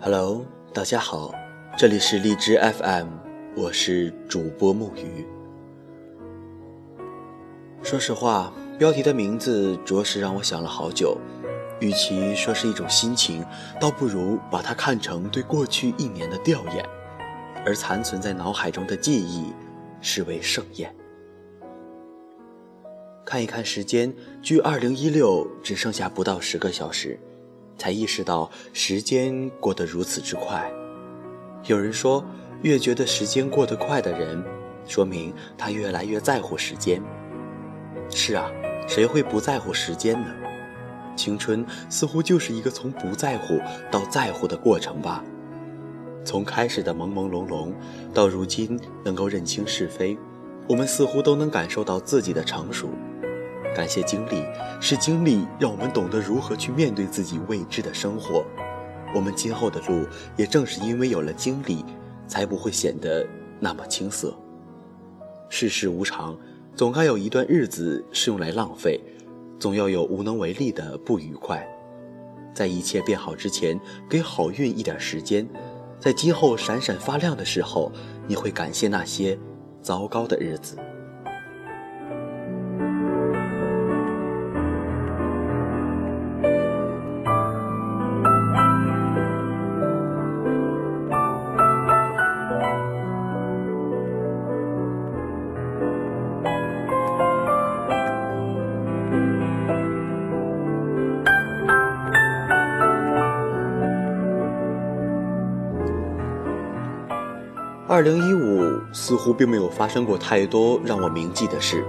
Hello，大家好，这里是荔枝 FM，我是主播木鱼。说实话，标题的名字着实让我想了好久。与其说是一种心情，倒不如把它看成对过去一年的吊唁，而残存在脑海中的记忆，视为盛宴。看一看时间，距二零一六只剩下不到十个小时。才意识到时间过得如此之快。有人说，越觉得时间过得快的人，说明他越来越在乎时间。是啊，谁会不在乎时间呢？青春似乎就是一个从不在乎到在乎的过程吧。从开始的朦朦胧胧，到如今能够认清是非，我们似乎都能感受到自己的成熟。感谢经历，是经历让我们懂得如何去面对自己未知的生活。我们今后的路，也正是因为有了经历，才不会显得那么青涩。世事无常，总该有一段日子是用来浪费，总要有无能为力的不愉快。在一切变好之前，给好运一点时间，在今后闪闪发亮的时候，你会感谢那些糟糕的日子。二零一五似乎并没有发生过太多让我铭记的事，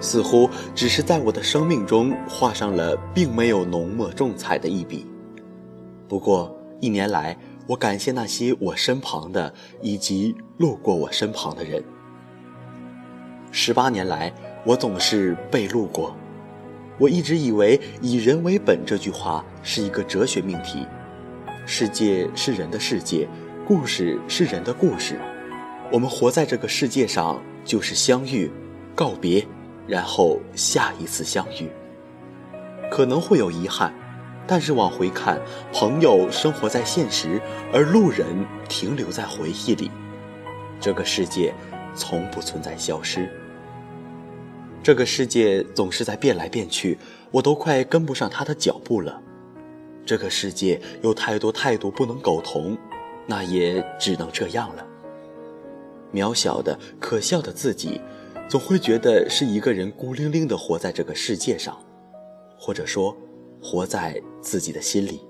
似乎只是在我的生命中画上了并没有浓墨重彩的一笔。不过一年来，我感谢那些我身旁的以及路过我身旁的人。十八年来，我总是被路过。我一直以为“以人为本”这句话是一个哲学命题，世界是人的世界，故事是人的故事。我们活在这个世界上，就是相遇、告别，然后下一次相遇。可能会有遗憾，但是往回看，朋友生活在现实，而路人停留在回忆里。这个世界从不存在消失。这个世界总是在变来变去，我都快跟不上他的脚步了。这个世界有太多太多不能苟同，那也只能这样了。渺小的、可笑的自己，总会觉得是一个人孤零零地活在这个世界上，或者说，活在自己的心里。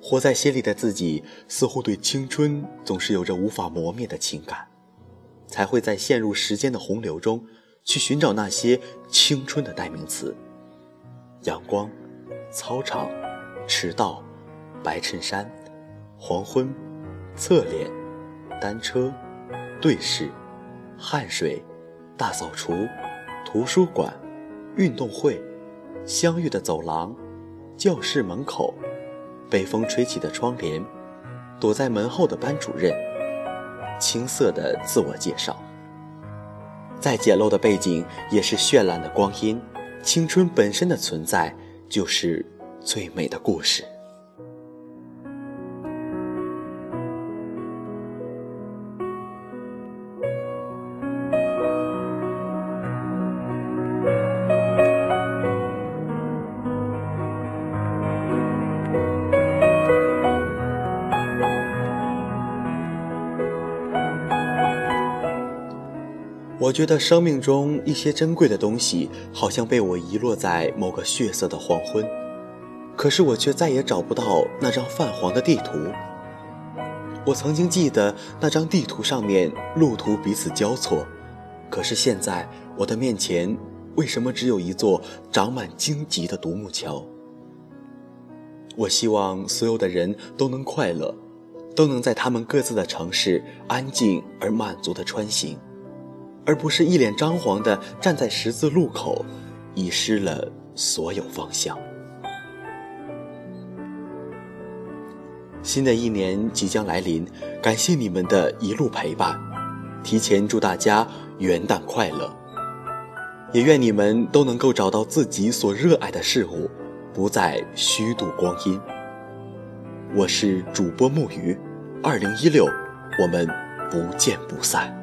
活在心里的自己，似乎对青春总是有着无法磨灭的情感，才会在陷入时间的洪流中，去寻找那些青春的代名词：阳光、操场、迟到、白衬衫、黄昏、侧脸。单车、对视、汗水、大扫除、图书馆、运动会、相遇的走廊、教室门口、被风吹起的窗帘、躲在门后的班主任、青涩的自我介绍。再简陋的背景也是绚烂的光阴。青春本身的存在就是最美的故事。我觉得生命中一些珍贵的东西，好像被我遗落在某个血色的黄昏，可是我却再也找不到那张泛黄的地图。我曾经记得那张地图上面路途彼此交错，可是现在我的面前为什么只有一座长满荆棘的独木桥？我希望所有的人都能快乐，都能在他们各自的城市安静而满足地穿行。而不是一脸张皇的站在十字路口，遗失了所有方向。新的一年即将来临，感谢你们的一路陪伴，提前祝大家元旦快乐。也愿你们都能够找到自己所热爱的事物，不再虚度光阴。我是主播木鱼，二零一六，我们不见不散。